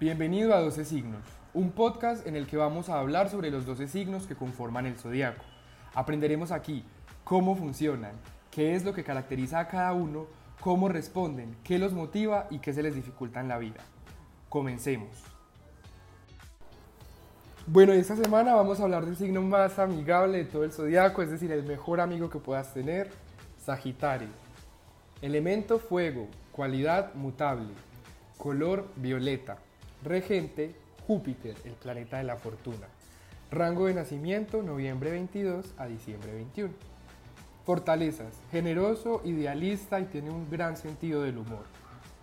Bienvenido a 12 signos, un podcast en el que vamos a hablar sobre los 12 signos que conforman el zodiaco. Aprenderemos aquí cómo funcionan, qué es lo que caracteriza a cada uno, cómo responden, qué los motiva y qué se les dificulta en la vida. Comencemos. Bueno, esta semana vamos a hablar del signo más amigable de todo el zodiaco, es decir, el mejor amigo que puedas tener, Sagitario. Elemento fuego, cualidad mutable, color violeta, regente Júpiter, el planeta de la fortuna. Rango de nacimiento noviembre 22 a diciembre 21. Fortalezas, generoso, idealista y tiene un gran sentido del humor.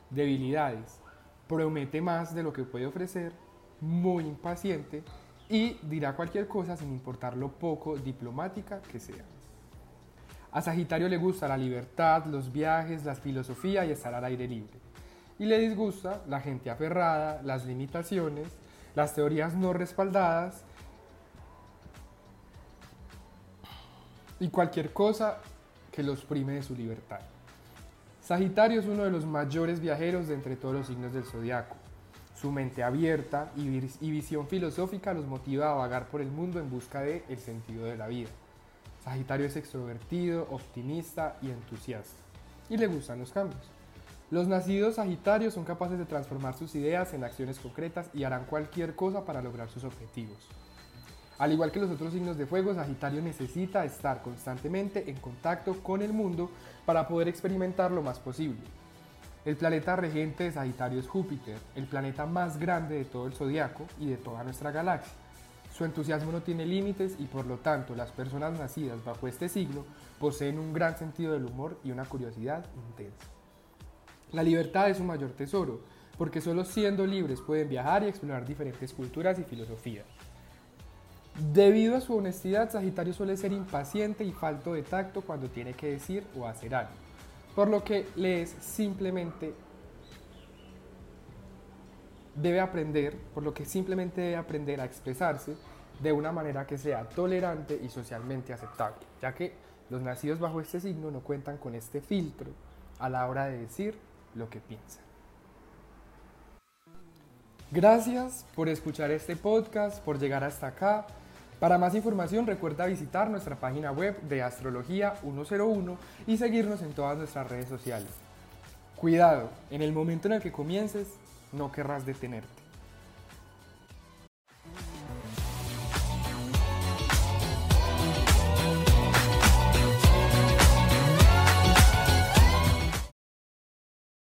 Debilidades, promete más de lo que puede ofrecer, muy impaciente y dirá cualquier cosa sin importar lo poco diplomática que sea. A Sagitario le gusta la libertad, los viajes, la filosofía y estar al aire libre. Y le disgusta la gente aferrada, las limitaciones, las teorías no respaldadas y cualquier cosa que los prime de su libertad. Sagitario es uno de los mayores viajeros de entre todos los signos del zodiaco. Su mente abierta y, visión filosófica los motiva a vagar por el mundo en busca del el sentido de la vida. Sagitario es extrovertido, optimista y entusiasta. Y le gustan los cambios. Los nacidos Sagitarios son capaces de transformar sus ideas en acciones concretas y harán cualquier cosa para lograr sus objetivos. Al igual que los otros signos de fuego, Sagitario necesita estar constantemente en contacto con el mundo para poder experimentar lo más posible. El planeta regente de Sagitario es Júpiter, el planeta más grande de todo el zodiaco y de toda nuestra galaxia. Su entusiasmo no tiene límites y por lo tanto las personas nacidas bajo este signo poseen un gran sentido del humor y una curiosidad intensa. La libertad es su mayor tesoro, porque solo siendo libres pueden viajar y explorar diferentes culturas y filosofías. Debido a su honestidad, Sagitario suele ser impaciente y falto de tacto cuando tiene que decir o hacer algo, por lo que le es simplemente debe aprender, por lo que simplemente debe aprender a expresarse de una manera que sea tolerante y socialmente aceptable, ya que los nacidos bajo este signo no cuentan con este filtro a la hora de decir lo que piensan. Gracias por escuchar este podcast, por llegar hasta acá. Para más información recuerda visitar nuestra página web de Astrología 101 y seguirnos en todas nuestras redes sociales. Cuidado, en el momento en el que comiences, no querrás detenerte.